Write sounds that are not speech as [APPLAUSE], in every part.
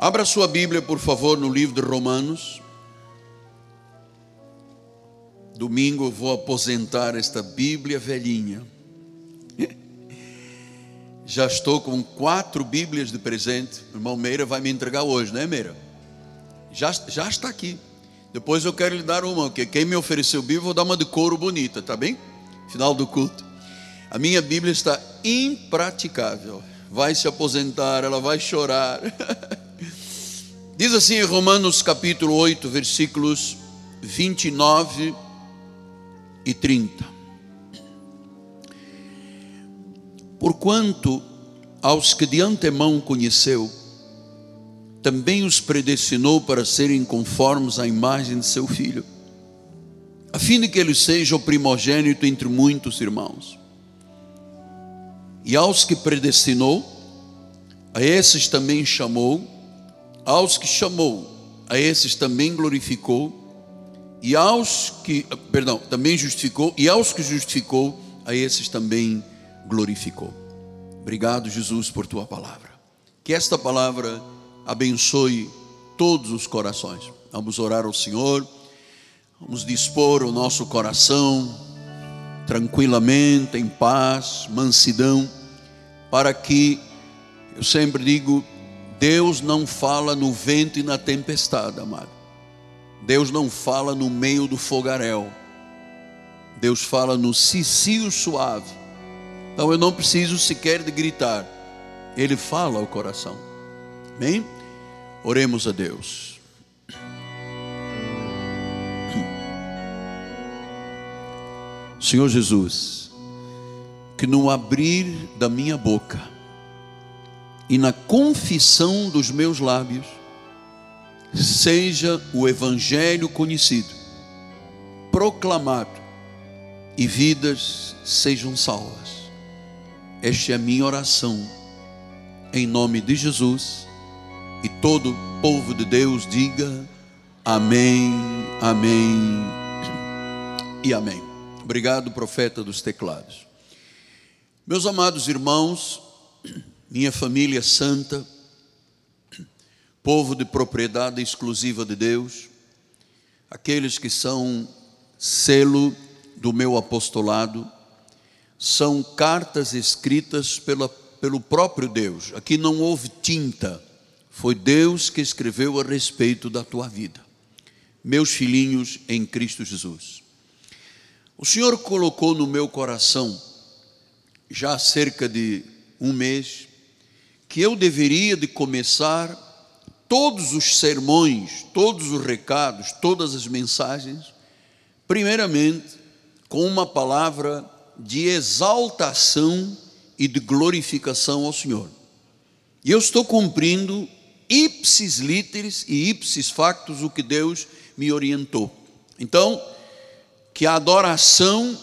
Abra sua Bíblia, por favor, no livro de Romanos. Domingo eu vou aposentar esta Bíblia velhinha. [LAUGHS] Já estou com quatro Bíblias de presente. O irmão Meira vai me entregar hoje, não é, Meira? Já, já está aqui. Depois eu quero lhe dar uma, porque quem me ofereceu Bíblia, eu vou dar uma de couro bonita, tá bem? Final do culto. A minha Bíblia está impraticável. Vai se aposentar, ela vai chorar. [LAUGHS] Diz assim em Romanos capítulo 8, versículos 29 e 30. Porquanto aos que de antemão conheceu, também os predestinou para serem conformes à imagem de seu filho, a fim de que ele seja o primogênito entre muitos irmãos. E aos que predestinou, a esses também chamou, aos que chamou, a esses também glorificou, e aos que, perdão, também justificou, e aos que justificou, a esses também glorificou. Obrigado, Jesus, por tua palavra. Que esta palavra abençoe todos os corações. Vamos orar ao Senhor, vamos dispor o nosso coração tranquilamente, em paz, mansidão, para que, eu sempre digo, Deus não fala no vento e na tempestade, amado. Deus não fala no meio do fogaréu. Deus fala no cicio suave. Então eu não preciso sequer de gritar. Ele fala ao coração. Amém? Oremos a Deus. Senhor Jesus, que no abrir da minha boca, e na confissão dos meus lábios seja o Evangelho conhecido, proclamado e vidas sejam salvas. Esta é a minha oração, em nome de Jesus, e todo povo de Deus diga amém, amém e amém. Obrigado, profeta dos teclados. Meus amados irmãos, minha família santa, povo de propriedade exclusiva de Deus, aqueles que são selo do meu apostolado, são cartas escritas pela, pelo próprio Deus. Aqui não houve tinta, foi Deus que escreveu a respeito da tua vida. Meus filhinhos em Cristo Jesus. O Senhor colocou no meu coração, já há cerca de um mês, que eu deveria de começar todos os sermões, todos os recados, todas as mensagens, primeiramente com uma palavra de exaltação e de glorificação ao Senhor. E eu estou cumprindo ipsis literis e ipsis factus o que Deus me orientou. Então, que a adoração,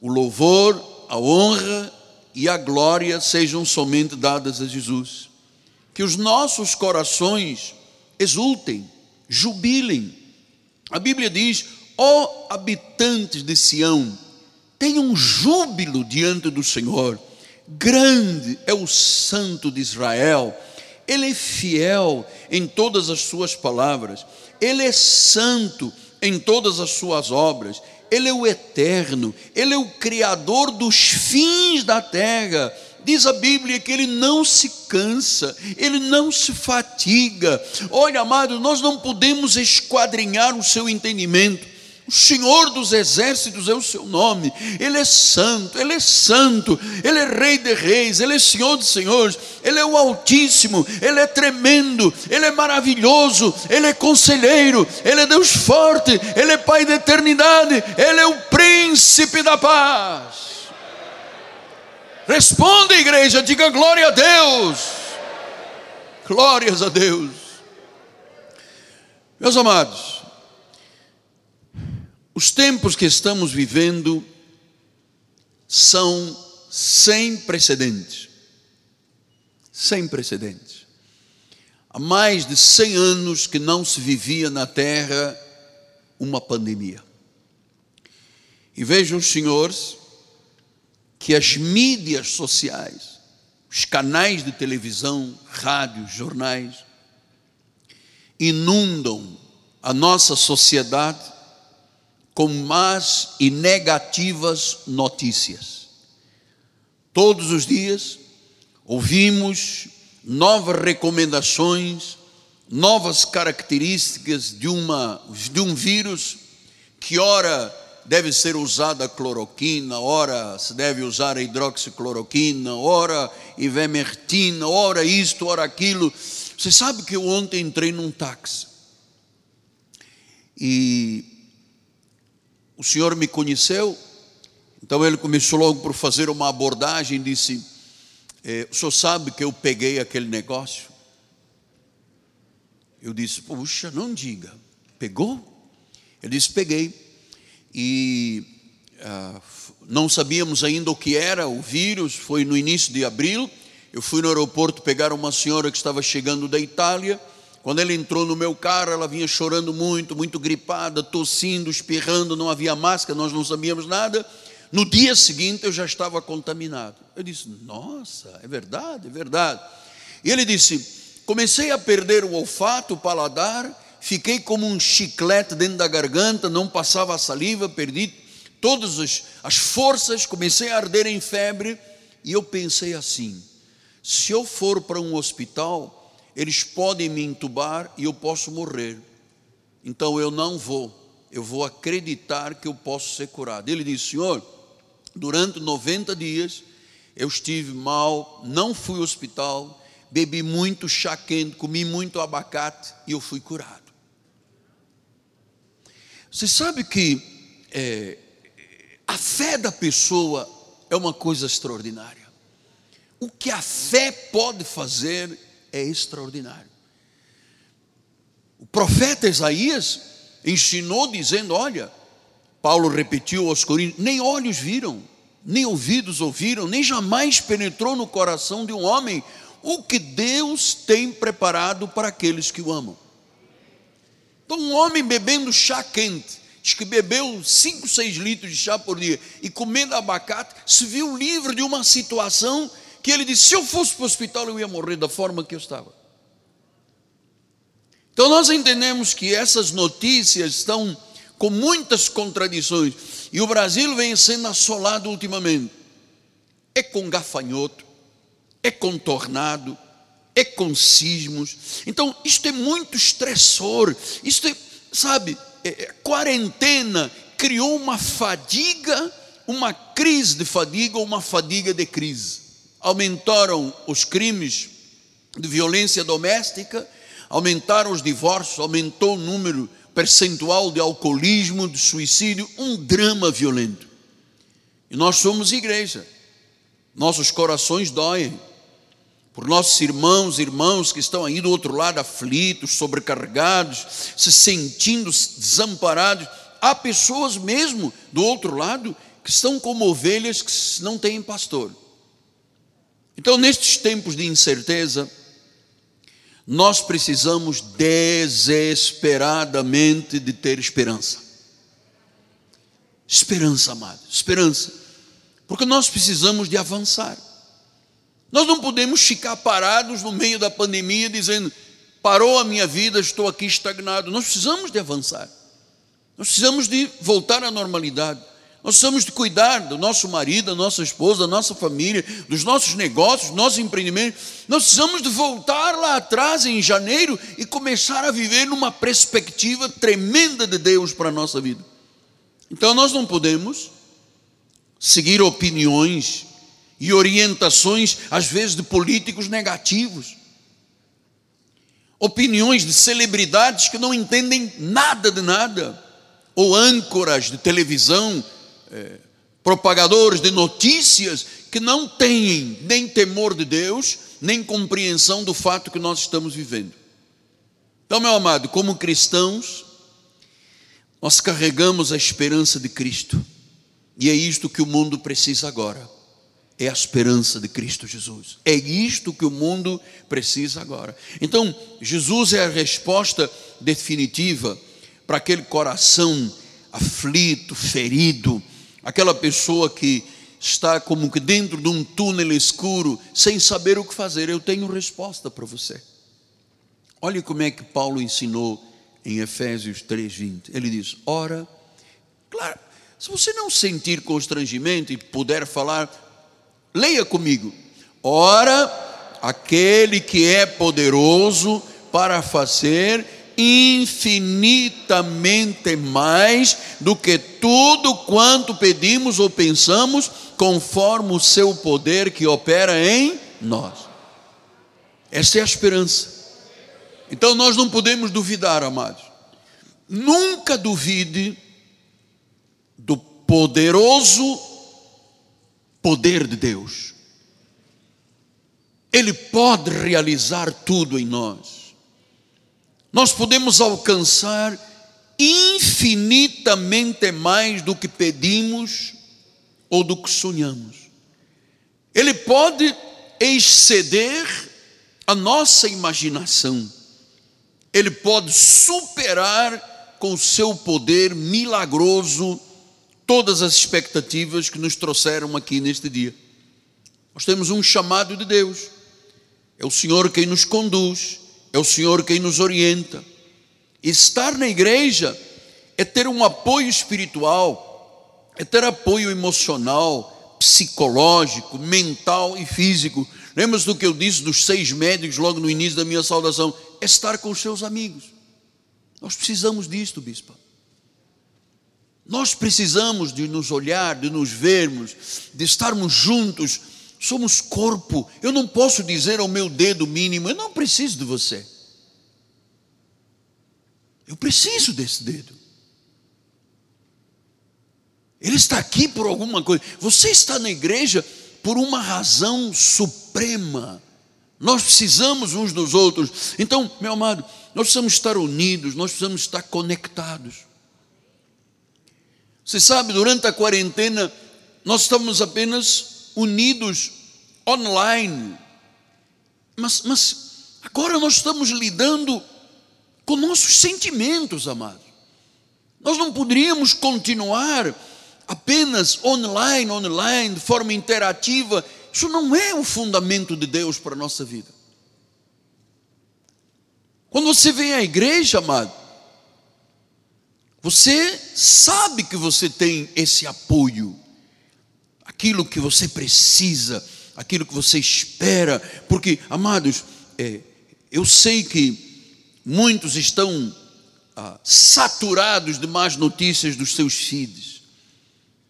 o louvor, a honra e a glória sejam somente dadas a Jesus. Que os nossos corações exultem, jubilem. A Bíblia diz: ó oh, habitantes de Sião, tenham júbilo diante do Senhor. Grande é o Santo de Israel. Ele é fiel em todas as suas palavras. Ele é santo em todas as suas obras. Ele é o eterno, Ele é o Criador dos fins da terra. Diz a Bíblia que Ele não se cansa, Ele não se fatiga. Olha, amado, nós não podemos esquadrinhar o seu entendimento. O Senhor dos exércitos é o seu nome, Ele é santo, Ele é santo, Ele é Rei de Reis, Ele é Senhor de Senhores, Ele é o Altíssimo, Ele é tremendo, Ele é maravilhoso, Ele é conselheiro, Ele é Deus forte, Ele é Pai da eternidade, Ele é o príncipe da paz. Responda, igreja, diga glória a Deus, glórias a Deus, meus amados. Os tempos que estamos vivendo são sem precedentes. Sem precedentes. Há mais de 100 anos que não se vivia na terra uma pandemia. E vejam, senhores, que as mídias sociais, os canais de televisão, rádios, jornais, inundam a nossa sociedade com más e negativas notícias. Todos os dias ouvimos novas recomendações, novas características de, uma, de um vírus que ora deve ser usada a cloroquina, ora se deve usar a hidroxicloroquina, ora ivermectina, ora isto, ora aquilo. Você sabe que eu ontem entrei num táxi e o senhor me conheceu, então ele começou logo por fazer uma abordagem, disse: é, o senhor sabe que eu peguei aquele negócio? Eu disse: puxa, não diga, pegou? Ele disse: peguei e ah, não sabíamos ainda o que era o vírus, foi no início de abril. Eu fui no aeroporto pegar uma senhora que estava chegando da Itália. Quando ela entrou no meu carro, ela vinha chorando muito, muito gripada, tossindo, espirrando, não havia máscara, nós não sabíamos nada. No dia seguinte eu já estava contaminado. Eu disse: Nossa, é verdade, é verdade. E ele disse: Comecei a perder o olfato, o paladar, fiquei como um chiclete dentro da garganta, não passava a saliva, perdi todas as, as forças, comecei a arder em febre, e eu pensei assim: se eu for para um hospital, eles podem me entubar e eu posso morrer. Então eu não vou, eu vou acreditar que eu posso ser curado. Ele disse: Senhor, durante 90 dias eu estive mal, não fui ao hospital, bebi muito chá quente, comi muito abacate e eu fui curado. Você sabe que é, a fé da pessoa é uma coisa extraordinária. O que a fé pode fazer é extraordinário. O profeta Isaías ensinou dizendo: Olha, Paulo repetiu aos Coríntios: nem olhos viram, nem ouvidos ouviram, nem jamais penetrou no coração de um homem o que Deus tem preparado para aqueles que o amam. Então, um homem bebendo chá quente, diz que bebeu 5, 6 litros de chá por dia e comendo abacate, se viu livre de uma situação que ele disse: se eu fosse para o hospital, eu ia morrer da forma que eu estava. Então, nós entendemos que essas notícias estão com muitas contradições e o Brasil vem sendo assolado ultimamente. É com gafanhoto, é com tornado, é com sismos. Então, isto é muito estressor. Isto é, sabe, é, é, quarentena criou uma fadiga, uma crise de fadiga, uma fadiga de crise. Aumentaram os crimes de violência doméstica, aumentaram os divórcios, aumentou o número percentual de alcoolismo, de suicídio, um drama violento. E nós somos igreja. Nossos corações doem por nossos irmãos e irmãos que estão aí do outro lado aflitos, sobrecarregados, se sentindo desamparados. Há pessoas mesmo do outro lado que estão como ovelhas que não têm pastor. Então, nestes tempos de incerteza, nós precisamos desesperadamente de ter esperança. Esperança, amado, esperança. Porque nós precisamos de avançar. Nós não podemos ficar parados no meio da pandemia dizendo: parou a minha vida, estou aqui estagnado. Nós precisamos de avançar. Nós precisamos de voltar à normalidade. Nós precisamos de cuidar do nosso marido, da nossa esposa, da nossa família, dos nossos negócios, dos nossos empreendimentos. Nós precisamos de voltar lá atrás em janeiro e começar a viver numa perspectiva tremenda de Deus para a nossa vida. Então nós não podemos seguir opiniões e orientações, às vezes, de políticos negativos, opiniões de celebridades que não entendem nada de nada, ou âncoras de televisão, é, propagadores de notícias que não têm nem temor de Deus, nem compreensão do fato que nós estamos vivendo. Então, meu amado, como cristãos, nós carregamos a esperança de Cristo, e é isto que o mundo precisa agora é a esperança de Cristo Jesus. É isto que o mundo precisa agora. Então, Jesus é a resposta definitiva para aquele coração aflito, ferido, aquela pessoa que está como que dentro de um túnel escuro, sem saber o que fazer. Eu tenho resposta para você. Olhe como é que Paulo ensinou em Efésios 3:20. Ele diz: "Ora, claro, se você não sentir constrangimento e puder falar, leia comigo. Ora, aquele que é poderoso para fazer infinitamente mais do que tudo quanto pedimos ou pensamos, conforme o seu poder que opera em nós. Essa é a esperança. Então nós não podemos duvidar, amados. Nunca duvide do poderoso poder de Deus. Ele pode realizar tudo em nós. Nós podemos alcançar infinitamente mais do que pedimos ou do que sonhamos. Ele pode exceder a nossa imaginação. Ele pode superar com seu poder milagroso todas as expectativas que nos trouxeram aqui neste dia. Nós temos um chamado de Deus. É o Senhor quem nos conduz, é o Senhor quem nos orienta. Estar na igreja é ter um apoio espiritual, é ter apoio emocional, psicológico, mental e físico. Lembra do que eu disse dos seis médicos logo no início da minha saudação? É estar com os seus amigos. Nós precisamos disto, bispo. Nós precisamos de nos olhar, de nos vermos, de estarmos juntos. Somos corpo. Eu não posso dizer ao meu dedo mínimo, eu não preciso de você. Eu preciso desse dedo. Ele está aqui por alguma coisa. Você está na igreja por uma razão suprema. Nós precisamos uns dos outros. Então, meu amado, nós precisamos estar unidos, nós precisamos estar conectados. Você sabe, durante a quarentena, nós estamos apenas unidos online. Mas, mas agora nós estamos lidando com nossos sentimentos, amados. Nós não poderíamos continuar apenas online, online, de forma interativa. Isso não é o fundamento de Deus para a nossa vida. Quando você vem à igreja, amado, você sabe que você tem esse apoio, aquilo que você precisa, aquilo que você espera, porque, amados, é, eu sei que muitos estão ah, saturados de más notícias dos seus filhos.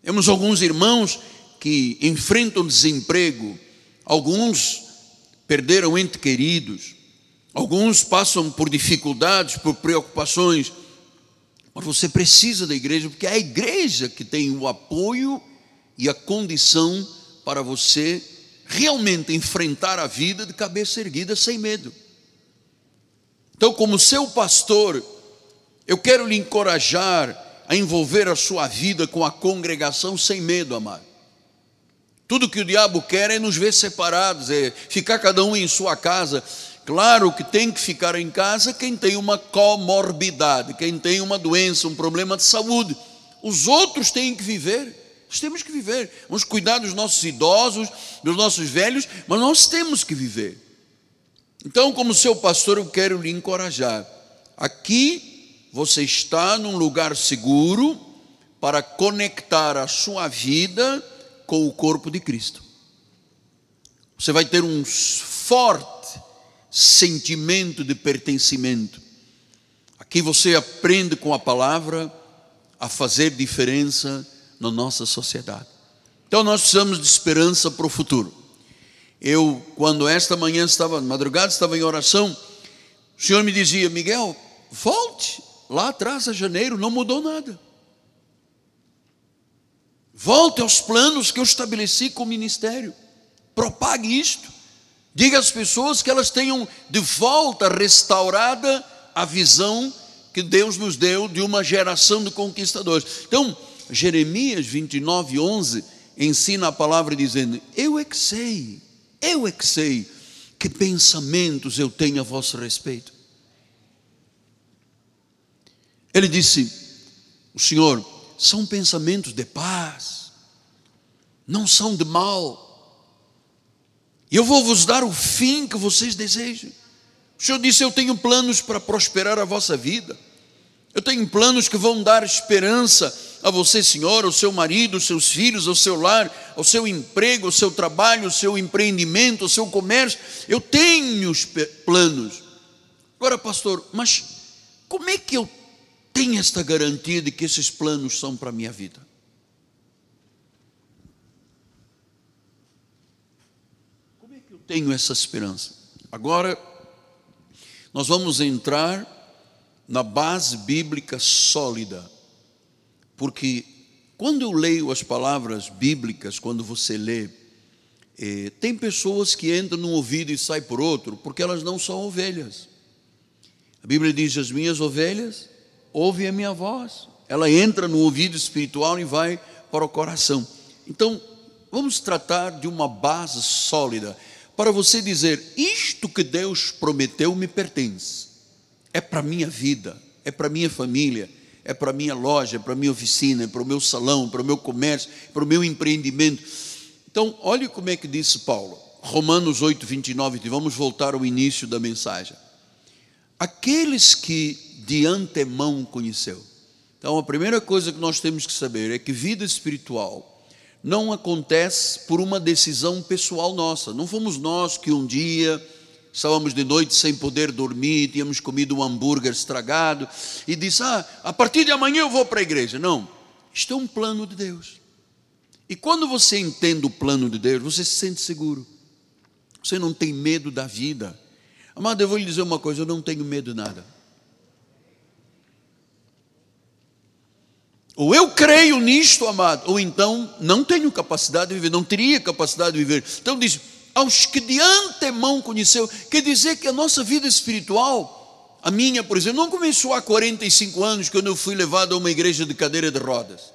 Temos alguns irmãos que enfrentam desemprego, alguns perderam entes queridos, alguns passam por dificuldades, por preocupações mas você precisa da igreja, porque é a igreja que tem o apoio e a condição para você realmente enfrentar a vida de cabeça erguida sem medo. Então, como seu pastor, eu quero lhe encorajar a envolver a sua vida com a congregação sem medo, amado. Tudo que o diabo quer é nos ver separados, é ficar cada um em sua casa. Claro que tem que ficar em casa quem tem uma comorbidade, quem tem uma doença, um problema de saúde. Os outros têm que viver. Nós temos que viver. Vamos cuidar dos nossos idosos, dos nossos velhos, mas nós temos que viver. Então, como seu pastor, eu quero lhe encorajar. Aqui você está num lugar seguro para conectar a sua vida com o corpo de Cristo. Você vai ter um forte sentimento de pertencimento. Aqui você aprende com a palavra a fazer diferença na nossa sociedade. Então nós precisamos de esperança para o futuro. Eu, quando esta manhã estava, madrugada, estava em oração, o Senhor me dizia, Miguel, volte lá atrás a janeiro, não mudou nada. Volte aos planos que eu estabeleci com o ministério. Propague isto. Diga às pessoas que elas tenham de volta restaurada a visão que Deus nos deu de uma geração de conquistadores. Então, Jeremias 29, 11 ensina a palavra dizendo: Eu é que sei, eu é que sei que pensamentos eu tenho a vosso respeito. Ele disse: O Senhor, são pensamentos de paz, não são de mal eu vou vos dar o fim que vocês desejam. O Senhor disse: Eu tenho planos para prosperar a vossa vida. Eu tenho planos que vão dar esperança a você, Senhor, ao seu marido, aos seus filhos, ao seu lar, ao seu emprego, ao seu trabalho, ao seu empreendimento, ao seu comércio. Eu tenho planos. Agora, pastor, mas como é que eu tenho esta garantia de que esses planos são para a minha vida? Como é que eu tenho essa esperança? Agora, nós vamos entrar na base bíblica sólida, porque quando eu leio as palavras bíblicas, quando você lê, eh, tem pessoas que entram num ouvido e saem por outro, porque elas não são ovelhas. A Bíblia diz: As minhas ovelhas ouvem a minha voz. Ela entra no ouvido espiritual e vai para o coração. Então, vamos tratar de uma base sólida para você dizer: Isto que Deus prometeu me pertence é para a minha vida, é para a minha família, é para a minha loja, é para a minha oficina, é para o meu salão, para o meu comércio, para o meu empreendimento. Então, olhe como é que disse Paulo, Romanos 8, 29, vamos voltar ao início da mensagem. Aqueles que de antemão conheceu. Então, a primeira coisa que nós temos que saber é que vida espiritual não acontece por uma decisão pessoal nossa. Não fomos nós que um dia estávamos de noite sem poder dormir, tínhamos comido um hambúrguer estragado, e disse: Ah, a partir de amanhã eu vou para a igreja. Não, isto é um plano de Deus. E quando você entende o plano de Deus, você se sente seguro, você não tem medo da vida. Amado, eu vou lhe dizer uma coisa: eu não tenho medo de nada. Ou eu creio nisto, amado, ou então não tenho capacidade de viver, não teria capacidade de viver. Então diz: aos que de antemão conheceu. Quer dizer que a nossa vida espiritual, a minha, por exemplo, não começou há 45 anos, quando eu fui levado a uma igreja de cadeira de rodas.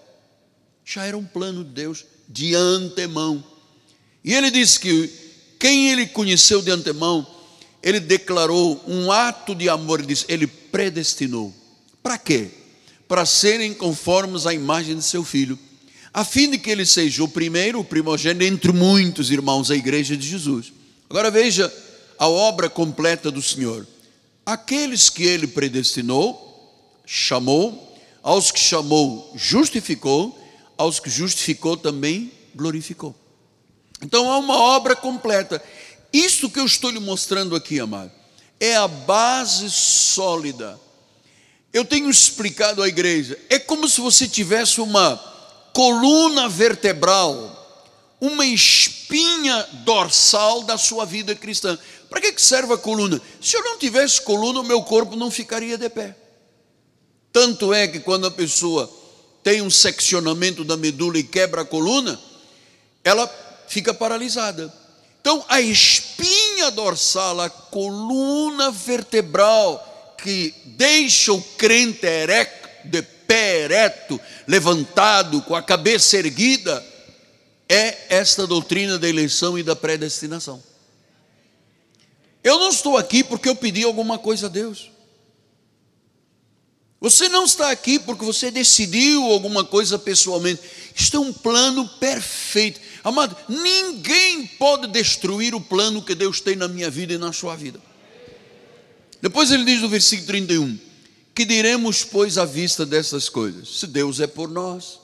Já era um plano de Deus de antemão. E ele disse que quem ele conheceu de antemão, ele declarou um ato de amor, disse, ele predestinou. Para quê? Para serem conformes à imagem de seu filho a fim de que ele seja o primeiro, o primogênito entre muitos irmãos da igreja de Jesus. Agora veja a obra completa do Senhor. Aqueles que ele predestinou, chamou, aos que chamou, justificou, aos que justificou também glorificou. Então há uma obra completa. Isso que eu estou lhe mostrando aqui, amado, é a base sólida. Eu tenho explicado à igreja, é como se você tivesse uma coluna vertebral, uma espinha dorsal da sua vida cristã. Para que serve a coluna? Se eu não tivesse coluna, o meu corpo não ficaria de pé. Tanto é que quando a pessoa tem um seccionamento da medula e quebra a coluna, ela fica paralisada. Então, a espinha dorsal, a coluna vertebral que deixa o crente erecto, de pé ereto, levantado, com a cabeça erguida, é esta doutrina da eleição e da predestinação. Eu não estou aqui porque eu pedi alguma coisa a Deus. Você não está aqui porque você decidiu alguma coisa pessoalmente. Isto é um plano perfeito. Amado, ninguém pode destruir o plano que Deus tem na minha vida e na sua vida. Depois ele diz no versículo 31: que diremos, pois, à vista dessas coisas? Se Deus é por nós,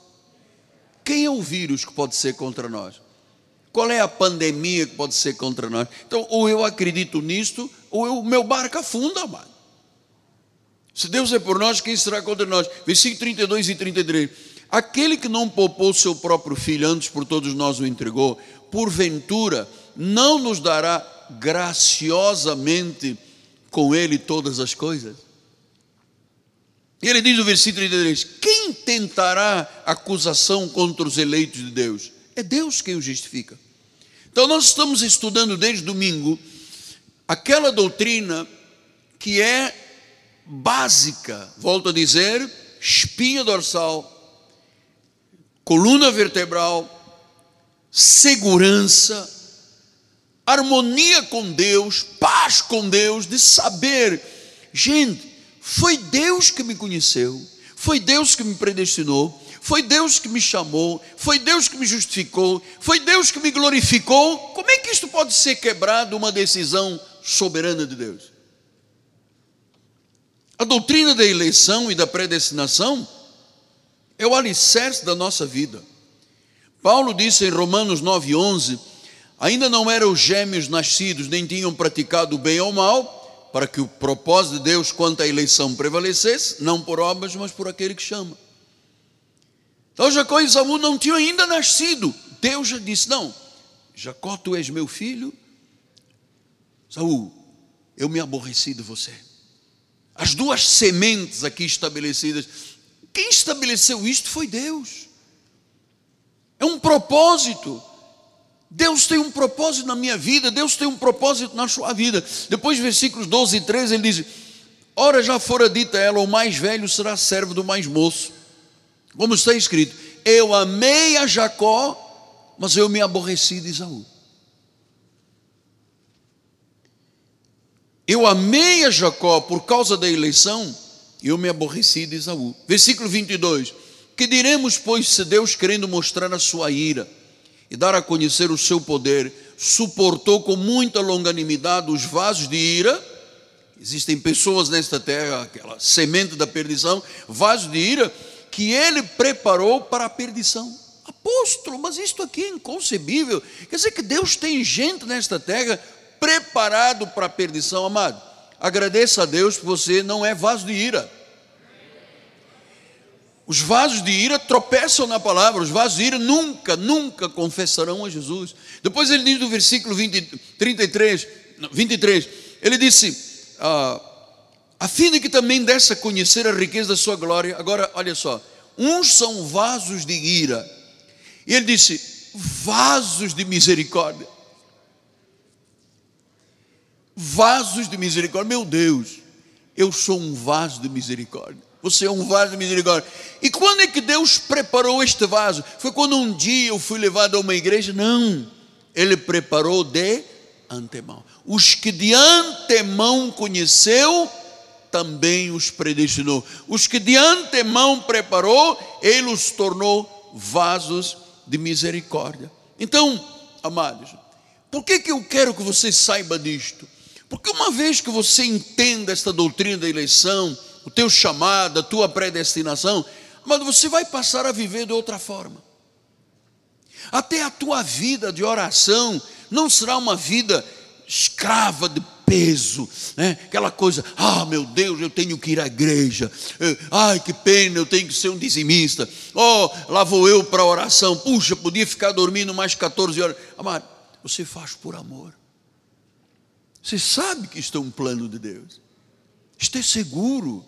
quem é o vírus que pode ser contra nós? Qual é a pandemia que pode ser contra nós? Então, ou eu acredito nisto, ou o meu barco afunda, mano. Se Deus é por nós, quem será contra nós? Versículo 32 e 33. Aquele que não poupou seu próprio filho, antes por todos nós o entregou, porventura não nos dará graciosamente com ele todas as coisas? E ele diz no versículo 33: Quem tentará acusação contra os eleitos de Deus? É Deus quem o justifica. Então, nós estamos estudando desde domingo aquela doutrina que é básica, volto a dizer, espinha dorsal, coluna vertebral, segurança, harmonia com Deus, paz com Deus, de saber, gente, foi Deus que me conheceu, foi Deus que me predestinou, foi Deus que me chamou, foi Deus que me justificou, foi Deus que me glorificou. Como é que isto pode ser quebrado uma decisão soberana de Deus? A doutrina da eleição e da predestinação é o alicerce da nossa vida. Paulo disse em Romanos 9,11: ainda não eram os gêmeos nascidos, nem tinham praticado o bem ou o mal, para que o propósito de Deus quanto à eleição prevalecesse, não por obras, mas por aquele que chama. Então Jacó e Saúl não tinham ainda nascido. Deus já disse: Não, Jacó, tu és meu filho. Saúl, eu me aborreci de você. As duas sementes aqui estabelecidas. Quem estabeleceu isto foi Deus. É um propósito. Deus tem um propósito na minha vida, Deus tem um propósito na sua vida. Depois, versículos 12 e 13, ele diz: Ora já fora dita ela, o mais velho será servo do mais moço. Como está escrito: Eu amei a Jacó, mas eu me aborreci de Isaú. Eu amei a Jacó por causa da eleição, e eu me aborreci de Isaú. Versículo 22. Que diremos, pois, se Deus, querendo mostrar a sua ira e dar a conhecer o seu poder, suportou com muita longanimidade os vasos de ira? Existem pessoas nesta terra, aquela semente da perdição, vasos de ira, que ele preparou para a perdição. Apóstolo, mas isto aqui é inconcebível. Quer dizer que Deus tem gente nesta terra preparado para a perdição, amado. Agradeça a Deus que você não é vaso de ira. Os vasos de ira tropeçam na palavra, os vasos de ira nunca, nunca confessarão a Jesus. Depois ele diz no versículo 20, 33, 23, ele disse: ah, a fim de que também desse a conhecer a riqueza da sua glória. Agora, olha só, uns são vasos de ira, e ele disse: vasos de misericórdia. Vasos de misericórdia, meu Deus, eu sou um vaso de misericórdia. Você é um vaso de misericórdia. E quando é que Deus preparou este vaso? Foi quando um dia eu fui levado a uma igreja? Não. Ele preparou de antemão. Os que de antemão conheceu, também os predestinou. Os que de antemão preparou, ele os tornou vasos de misericórdia. Então, amados, por que, que eu quero que você saiba disto? Porque uma vez que você entenda esta doutrina da eleição, o teu chamado, a tua predestinação, mas você vai passar a viver de outra forma. Até a tua vida de oração não será uma vida escrava de peso, né? aquela coisa, ah meu Deus, eu tenho que ir à igreja, eh, ai que pena, eu tenho que ser um dizimista, oh, lá vou eu para a oração, puxa, podia ficar dormindo mais 14 horas, amado, você faz por amor, você sabe que isto é um plano de Deus, isto é seguro,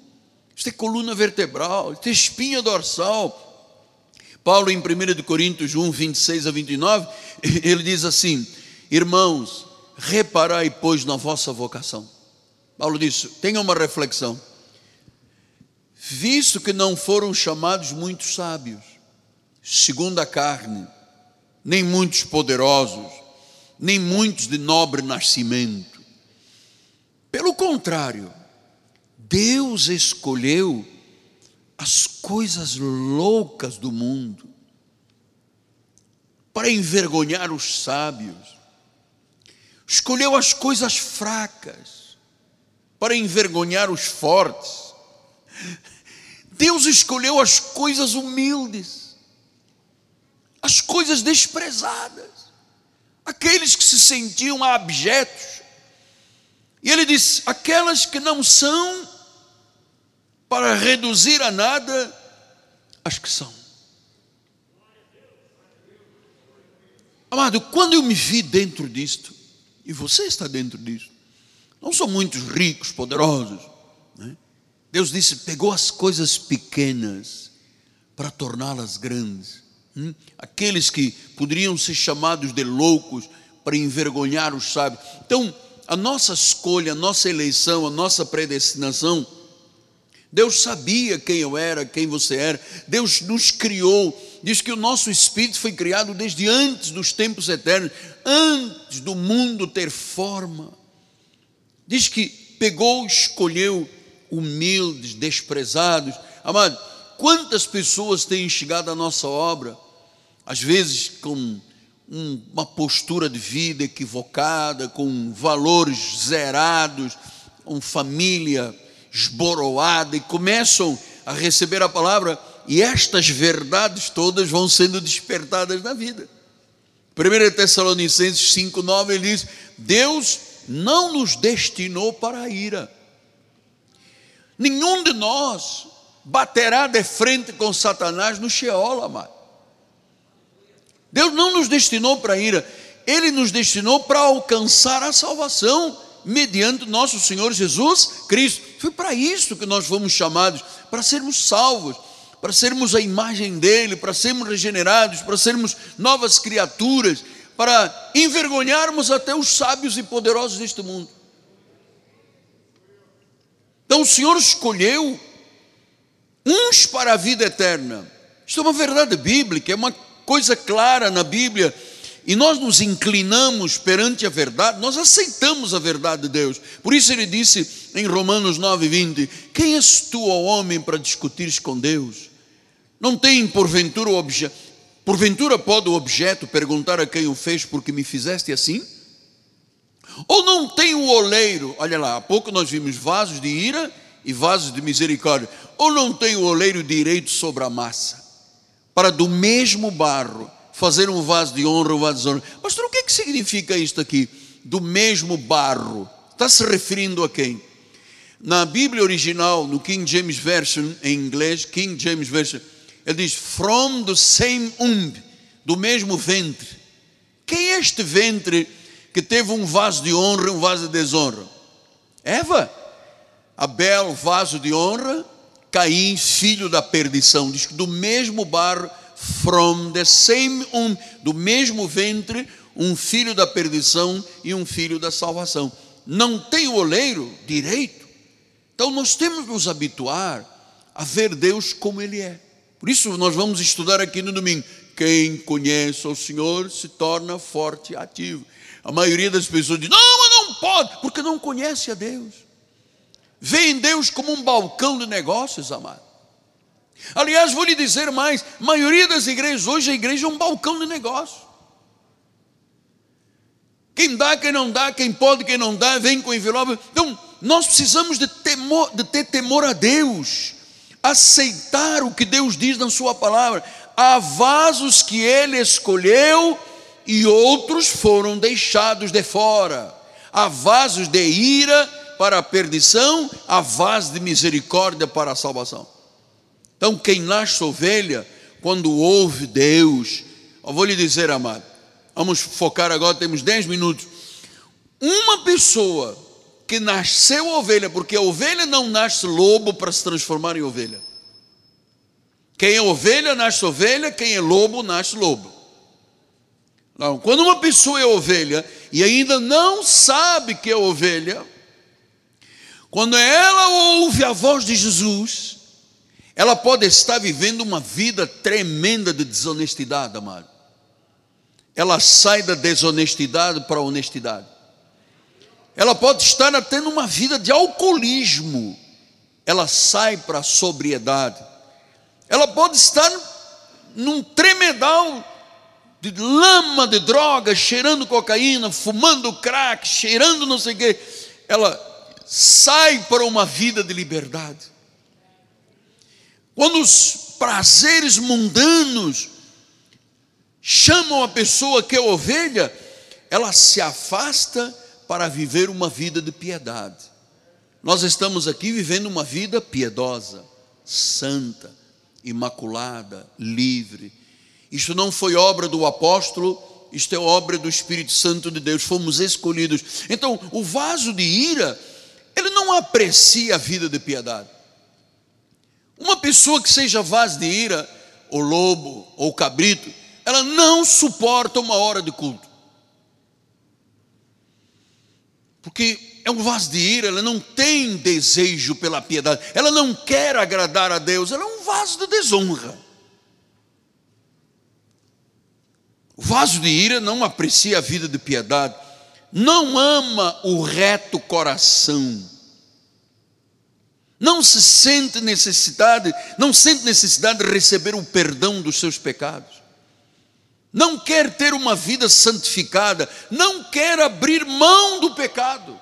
isto é coluna vertebral, isto é espinha dorsal. Paulo, em 1 Coríntios 1, 26 a 29, [LAUGHS] ele diz assim: Irmãos, reparai, pois, na vossa vocação. Paulo disse: tenha uma reflexão. Visto que não foram chamados muitos sábios, segundo a carne, nem muitos poderosos, nem muitos de nobre nascimento. Pelo contrário, Deus escolheu as coisas loucas do mundo para envergonhar os sábios, escolheu as coisas fracas para envergonhar os fortes. Deus escolheu as coisas humildes, as coisas desprezadas, aqueles que se sentiam abjetos. E ele disse: aquelas que não são para reduzir a nada as que são. Amado, quando eu me vi dentro disto, e você está dentro disto, não são muitos ricos, poderosos. Né? Deus disse: pegou as coisas pequenas para torná-las grandes. Hum? Aqueles que poderiam ser chamados de loucos para envergonhar os sábios. Então, a nossa escolha, a nossa eleição, a nossa predestinação, Deus sabia quem eu era, quem você era. Deus nos criou. Diz que o nosso espírito foi criado desde antes dos tempos eternos, antes do mundo ter forma. Diz que pegou, escolheu humildes, desprezados. Amado, quantas pessoas têm chegado à nossa obra, às vezes com uma postura de vida equivocada, com valores zerados, com família esboroada e começam a receber a palavra e estas verdades todas vão sendo despertadas na vida. 1 Tessalonicenses 5,9 ele diz: Deus não nos destinou para a ira. Nenhum de nós baterá de frente com Satanás no Sheol, amado. Deus não nos destinou para a ira, Ele nos destinou para alcançar a salvação mediante nosso Senhor Jesus Cristo. Foi para isso que nós fomos chamados, para sermos salvos, para sermos a imagem dele, para sermos regenerados, para sermos novas criaturas, para envergonharmos até os sábios e poderosos deste mundo. Então o Senhor escolheu uns para a vida eterna. Isto é uma verdade bíblica, é uma coisa clara na Bíblia e nós nos inclinamos perante a verdade, nós aceitamos a verdade de Deus. Por isso ele disse em Romanos 9:20: Quem és tu, ó homem, para discutires com Deus? Não tem porventura o objeto, porventura pode o objeto perguntar a quem o fez porque me fizeste assim? Ou não tem o oleiro, olha lá, há pouco nós vimos vasos de ira e vasos de misericórdia. Ou não tem o oleiro direito sobre a massa, para do mesmo barro fazer um vaso de honra, um vaso de honra. Pastor, o que, é que significa isto aqui? Do mesmo barro. Está se referindo a quem? Na Bíblia original, no King James Version, em inglês, King James Version, ele diz: From the same womb, do mesmo ventre. Quem é este ventre que teve um vaso de honra e um vaso de desonra? Eva. Abel, vaso de honra, Caim, filho da perdição. Diz que do mesmo barro from the same um, do mesmo ventre, um filho da perdição e um filho da salvação. Não tem o oleiro direito. Então nós temos que nos habituar a ver Deus como Ele é. Por isso nós vamos estudar aqui no domingo. Quem conhece o Senhor se torna forte e ativo. A maioria das pessoas diz: não, mas não pode, porque não conhece a Deus. Vê em Deus como um balcão de negócios, amado. Aliás, vou lhe dizer mais: a maioria das igrejas hoje, a igreja é um balcão de negócio. Quem dá, quem não dá, quem pode, quem não dá, vem com envelope. Então, nós precisamos de, temor, de ter temor a Deus, aceitar o que Deus diz na Sua palavra. Há vasos que Ele escolheu e outros foram deixados de fora. Há vasos de ira para a perdição, há vasos de misericórdia para a salvação. Então, quem nasce ovelha, quando ouve Deus, eu vou lhe dizer, amado, vamos focar agora, temos 10 minutos. Uma pessoa que nasceu ovelha, porque a ovelha não nasce lobo para se transformar em ovelha. Quem é ovelha nasce ovelha, quem é lobo nasce lobo. Não, quando uma pessoa é ovelha e ainda não sabe que é ovelha, quando ela ouve a voz de Jesus, ela pode estar vivendo uma vida tremenda de desonestidade, amado. Ela sai da desonestidade para a honestidade. Ela pode estar tendo uma vida de alcoolismo. Ela sai para a sobriedade. Ela pode estar num tremedal de lama de droga, cheirando cocaína, fumando crack, cheirando não sei o quê. Ela sai para uma vida de liberdade. Quando os prazeres mundanos chamam a pessoa que é ovelha, ela se afasta para viver uma vida de piedade. Nós estamos aqui vivendo uma vida piedosa, santa, imaculada, livre. Isto não foi obra do apóstolo, isto é obra do Espírito Santo de Deus, fomos escolhidos. Então, o vaso de ira, ele não aprecia a vida de piedade. Uma pessoa que seja vaso de ira, ou lobo, ou cabrito, ela não suporta uma hora de culto. Porque é um vaso de ira, ela não tem desejo pela piedade, ela não quer agradar a Deus, ela é um vaso de desonra. O vaso de ira não aprecia a vida de piedade, não ama o reto coração não se sente necessidade, não sente necessidade de receber o perdão dos seus pecados. Não quer ter uma vida santificada, não quer abrir mão do pecado.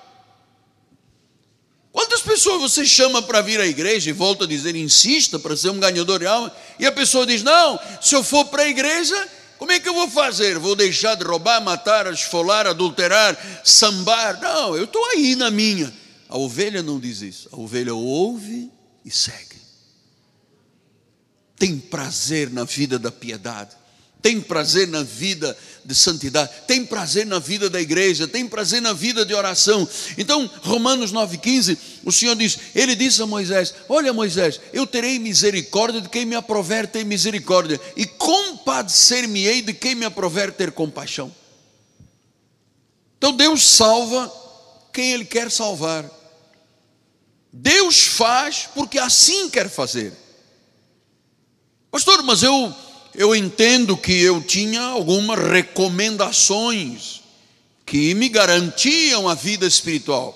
Quantas pessoas você chama para vir à igreja e volta a dizer, insista para ser um ganhador de alma, e a pessoa diz: Não, se eu for para a igreja, como é que eu vou fazer? Vou deixar de roubar, matar, esfolar, adulterar, sambar? Não, eu estou aí na minha. A ovelha não diz isso. A ovelha ouve e segue. Tem prazer na vida da piedade tem prazer na vida de santidade, tem prazer na vida da igreja, tem prazer na vida de oração. Então, Romanos 9,15, o Senhor diz: Ele disse a Moisés: Olha, Moisés, eu terei misericórdia de quem me aprover ter misericórdia, e compadecer-me-ei de quem me aprover ter compaixão. Então, Deus salva quem Ele quer salvar. Deus faz porque assim quer fazer. Pastor, mas eu eu entendo que eu tinha algumas recomendações que me garantiam a vida espiritual.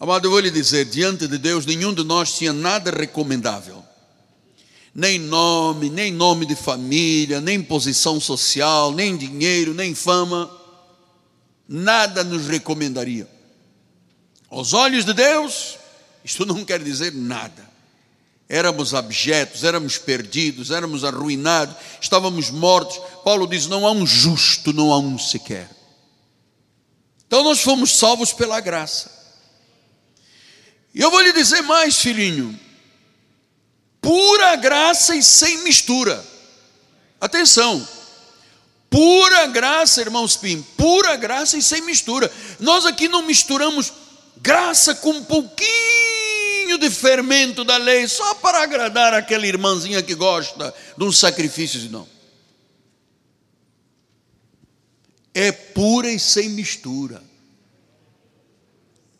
Amado, eu vou lhe dizer, diante de Deus, nenhum de nós tinha nada recomendável. Nem nome, nem nome de família, nem posição social, nem dinheiro, nem fama. Nada nos recomendaria. Aos olhos de Deus, isto não quer dizer nada éramos abjetos, éramos perdidos, éramos arruinados, estávamos mortos. Paulo diz: não há um justo, não há um sequer. Então nós fomos salvos pela graça. E eu vou lhe dizer mais, filhinho: pura graça e sem mistura. Atenção, pura graça, irmãos Pim, pura graça e sem mistura. Nós aqui não misturamos graça com um pouquinho pouquinho de fermento da lei só para agradar aquela irmãzinha que gosta de um sacrifício, não. É pura e sem mistura.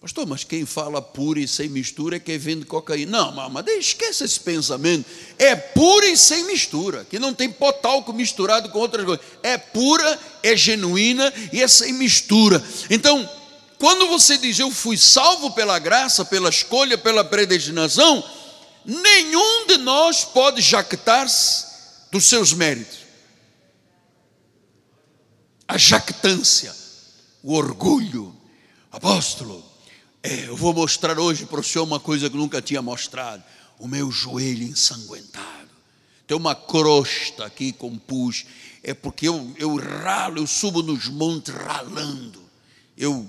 Pastor, mas quem fala pura e sem mistura é quem vende cocaína. Não, mas esquece esse pensamento. É pura e sem mistura, que não tem potalco misturado com outras coisas. É pura, é genuína e é sem mistura. Então, quando você diz eu fui salvo pela graça, pela escolha, pela predestinação, nenhum de nós pode jactar-se dos seus méritos. A jactância, o orgulho, apóstolo, é, eu vou mostrar hoje para o senhor uma coisa que nunca tinha mostrado: o meu joelho ensanguentado. Tem uma crosta aqui com pus, é porque eu, eu ralo, eu subo nos montes ralando. Eu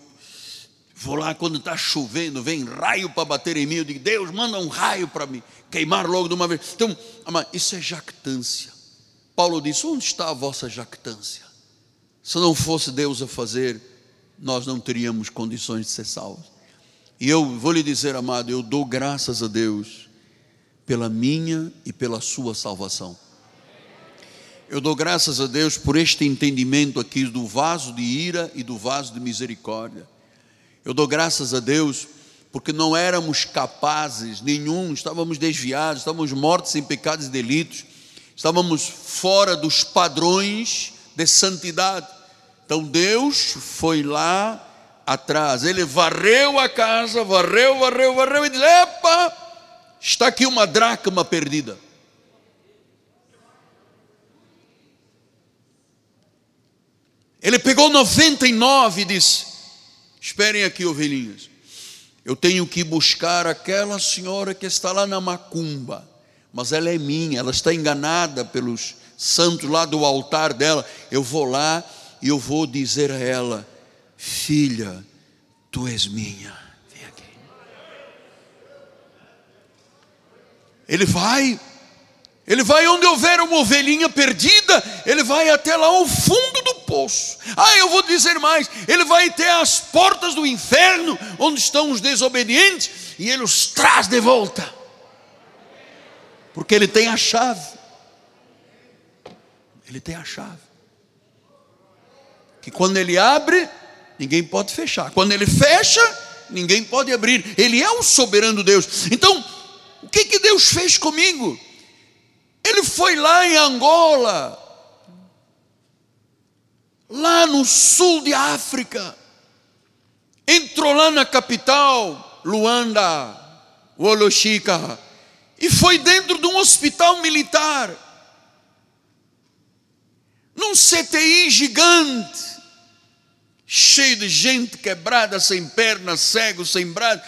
Vou lá quando está chovendo, vem raio para bater em mim. Eu digo, Deus, manda um raio para me queimar logo de uma vez. Então, isso é jactância. Paulo disse: onde está a vossa jactância? Se não fosse Deus a fazer, nós não teríamos condições de ser salvos. E eu vou lhe dizer, amado, eu dou graças a Deus pela minha e pela sua salvação. Eu dou graças a Deus por este entendimento aqui do vaso de ira e do vaso de misericórdia. Eu dou graças a Deus porque não éramos capazes, nenhum, estávamos desviados, estávamos mortos em pecados e delitos, estávamos fora dos padrões de santidade. Então Deus foi lá atrás, ele varreu a casa, varreu, varreu, varreu e disse: Epa, está aqui uma dracma perdida. Ele pegou 99 e disse: Esperem aqui, ovelhinhas. Eu tenho que buscar aquela senhora que está lá na macumba, mas ela é minha, ela está enganada pelos santos lá do altar dela. Eu vou lá e eu vou dizer a ela: Filha, tu és minha. Vem aqui. Ele vai ele vai onde houver uma ovelhinha perdida, ele vai até lá ao fundo do poço. Ah, eu vou dizer mais: ele vai até as portas do inferno, onde estão os desobedientes, e ele os traz de volta, porque ele tem a chave. Ele tem a chave. Que quando ele abre, ninguém pode fechar. Quando ele fecha, ninguém pode abrir. Ele é o soberano Deus. Então, o que, que Deus fez comigo? Ele foi lá em Angola, lá no sul de África, entrou lá na capital, Luanda, Woloshika, e foi dentro de um hospital militar, num CTI gigante, cheio de gente quebrada, sem pernas, cego, sem braço,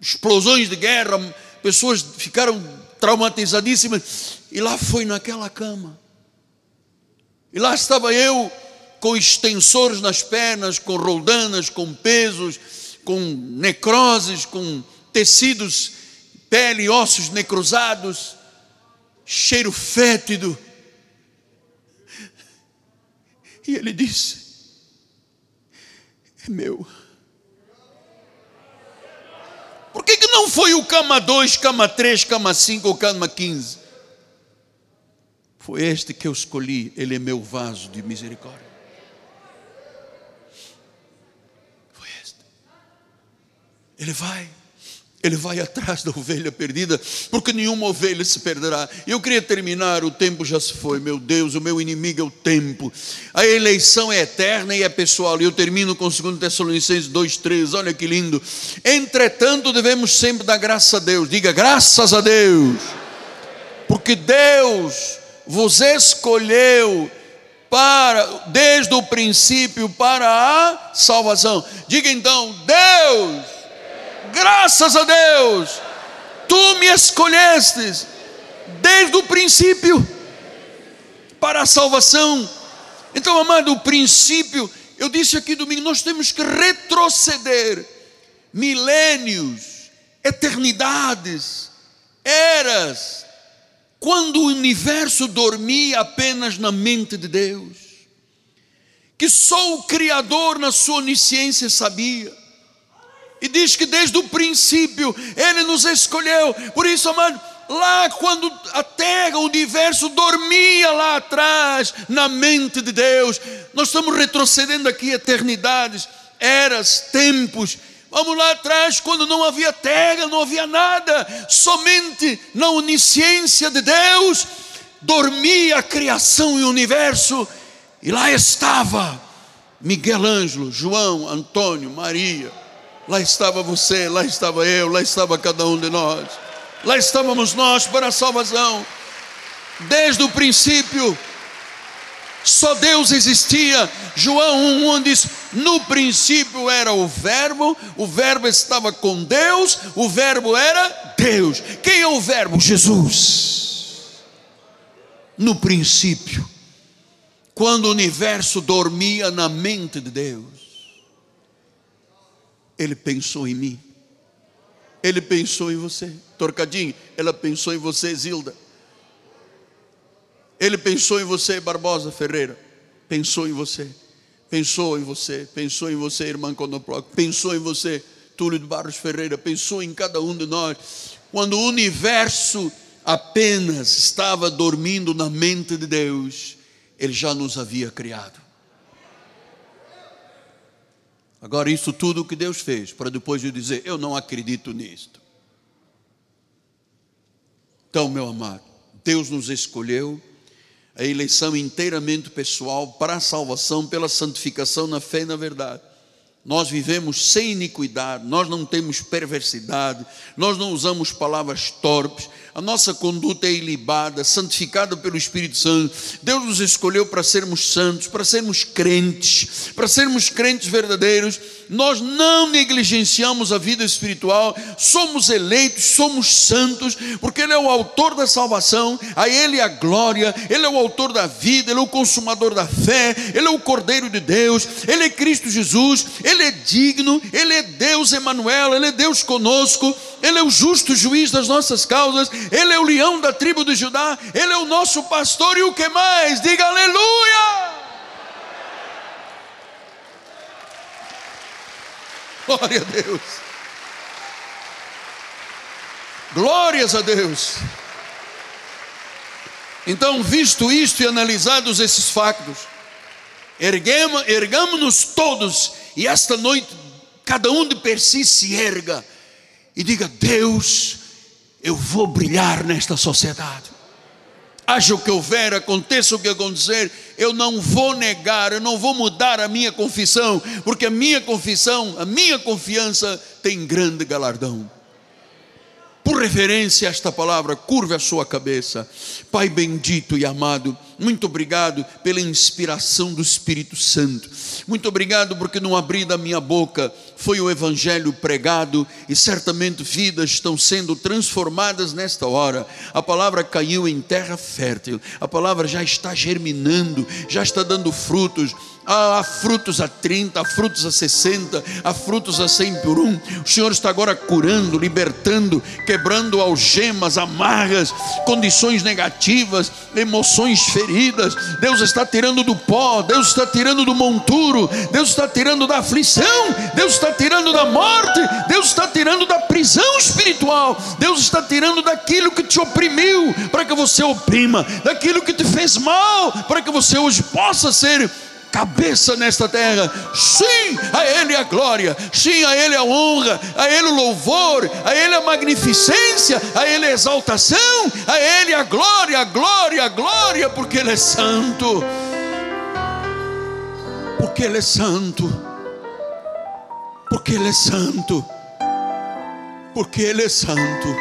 explosões de guerra, pessoas ficaram traumatizadíssimas. E lá foi naquela cama. E lá estava eu com extensores nas pernas, com roldanas, com pesos, com necroses, com tecidos, pele e ossos necrosados, cheiro fétido. E ele disse: É meu. Por que, que não foi o cama 2, cama 3, cama 5 ou cama 15? Foi este que eu escolhi, ele é meu vaso de misericórdia. Ele vai, ele vai atrás da ovelha perdida, porque nenhuma ovelha se perderá. Eu queria terminar, o tempo já se foi, meu Deus, o meu inimigo é o tempo. A eleição é eterna e é pessoal. E eu termino com 2 Tessalonicenses 2,3, olha que lindo. Entretanto, devemos sempre dar graças a Deus, diga graças a Deus, porque Deus vos escolheu para desde o princípio para a salvação. Diga então, Deus graças a Deus, tu me escolhestes desde o princípio para a salvação. Então, amado, o princípio, eu disse aqui domingo, nós temos que retroceder milênios, eternidades, eras, quando o universo dormia apenas na mente de Deus, que só o Criador, na sua onisciência, sabia e diz que desde o princípio Ele nos escolheu. Por isso, amado, lá quando a terra, o universo dormia lá atrás, na mente de Deus, nós estamos retrocedendo aqui eternidades, eras, tempos. Vamos lá atrás, quando não havia terra, não havia nada, somente na onisciência de Deus, dormia a criação e o universo, e lá estava Miguel Ângelo, João, Antônio, Maria Lá estava você, lá estava eu, lá estava cada um de nós. Lá estávamos nós para a salvação. Desde o princípio, só Deus existia. João 1,1 diz: No princípio era o Verbo, o Verbo estava com Deus, o Verbo era Deus. Quem é o Verbo? Jesus. No princípio, quando o universo dormia na mente de Deus, ele pensou em mim. Ele pensou em você. Torcadinho, ela pensou em você, Zilda. Ele pensou em você, Barbosa Ferreira. Pensou em você. Pensou em você. Pensou em você, irmã Conoploc. Pensou em você, Túlio de Barros Ferreira. Pensou em cada um de nós. Quando o universo apenas estava dormindo na mente de Deus, Ele já nos havia criado. Agora, isso tudo que Deus fez, para depois eu dizer, eu não acredito nisto. Então, meu amado, Deus nos escolheu, a eleição inteiramente pessoal para a salvação, pela santificação na fé e na verdade. Nós vivemos sem iniquidade, nós não temos perversidade, nós não usamos palavras torpes, a nossa conduta é ilibada, santificada pelo Espírito Santo. Deus nos escolheu para sermos santos, para sermos crentes, para sermos crentes verdadeiros. Nós não negligenciamos a vida espiritual, somos eleitos, somos santos, porque Ele é o autor da salvação, a Ele a glória, Ele é o autor da vida, Ele é o consumador da fé, Ele é o Cordeiro de Deus, Ele é Cristo Jesus, Ele é digno, Ele é Deus Emanuel, Ele é Deus conosco, Ele é o justo juiz das nossas causas, ele é o leão da tribo de Judá, Ele é o nosso pastor e o que mais? Diga aleluia! Glória a Deus. Glórias a Deus. Então, visto isto e analisados esses factos, ergamos-nos todos e esta noite cada um de per si se erga e diga: Deus, eu vou brilhar nesta sociedade. Haja o que houver, aconteça o que acontecer, eu não vou negar, eu não vou mudar a minha confissão, porque a minha confissão, a minha confiança tem grande galardão. Por referência a esta palavra, curve a sua cabeça, Pai bendito e amado Muito obrigado pela inspiração do Espírito Santo. Muito obrigado porque no abrir da minha boca foi o Evangelho pregado e certamente vidas estão sendo transformadas nesta hora. A palavra caiu em terra fértil, a palavra já está germinando, já está dando frutos Há frutos a 30, há frutos a 60, há frutos a 100 por um. O Senhor está agora curando, libertando, quebrando algemas, amarras, condições negativas, emoções feridas. Deus está tirando do pó, Deus está tirando do monturo, Deus está tirando da aflição, Deus está tirando da morte, Deus está tirando da prisão espiritual, Deus está tirando daquilo que te oprimiu, para que você oprima, daquilo que te fez mal, para que você hoje possa ser cabeça nesta terra. Sim, a Ele a glória, sim, a Ele a honra, a Ele o louvor, a Ele a magnificência, a Ele a exaltação, a Ele a glória, a glória, a glória, porque Ele é santo. Porque Ele é santo. Porque Ele é santo. Porque Ele é santo.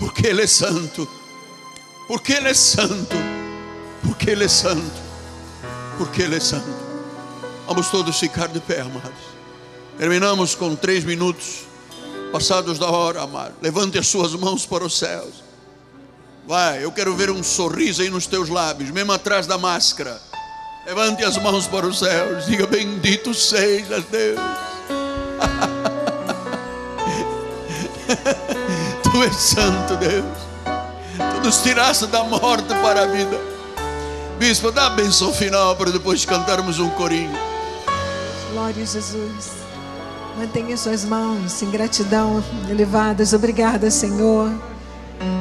Porque Ele é santo. Porque Ele é santo. Porque Ele é santo porque Ele é santo. Vamos todos ficar de pé, amados. Terminamos com três minutos passados da hora, amado. Levante as suas mãos para os céus. Vai, eu quero ver um sorriso aí nos teus lábios, mesmo atrás da máscara. Levante as mãos para os céus. Diga: Bendito seja Deus. [LAUGHS] tu és santo, Deus. Tu nos tiraste da morte para a vida. Bispo, dá a benção final para depois cantarmos um corinho. Glória a Jesus. Mantenha suas mãos em gratidão elevadas. Obrigada, Senhor.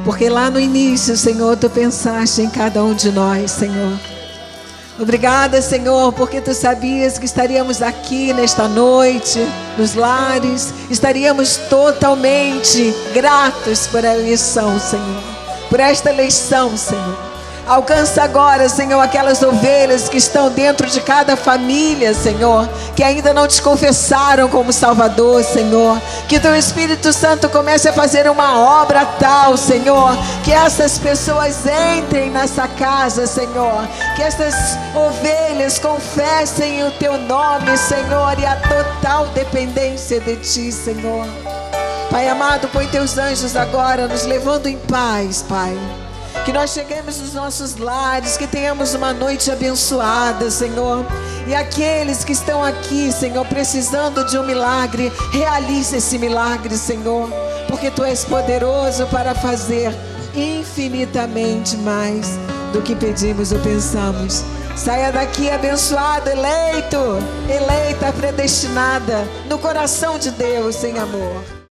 Porque lá no início, Senhor, tu pensaste em cada um de nós, Senhor. Obrigada, Senhor, porque tu sabias que estaríamos aqui nesta noite, nos lares, estaríamos totalmente gratos por a eleição, Senhor, por esta eleição, Senhor. Alcança agora, Senhor, aquelas ovelhas que estão dentro de cada família, Senhor, que ainda não te confessaram como Salvador, Senhor. Que teu Espírito Santo comece a fazer uma obra tal, Senhor, que essas pessoas entrem nessa casa, Senhor. Que essas ovelhas confessem o teu nome, Senhor, e a total dependência de ti, Senhor. Pai amado, põe teus anjos agora nos levando em paz, Pai. Que nós cheguemos nos nossos lares, que tenhamos uma noite abençoada, Senhor. E aqueles que estão aqui, Senhor, precisando de um milagre, realize esse milagre, Senhor, porque tu és poderoso para fazer infinitamente mais do que pedimos ou pensamos. Saia daqui abençoado, eleito, eleita, predestinada no coração de Deus, em amor.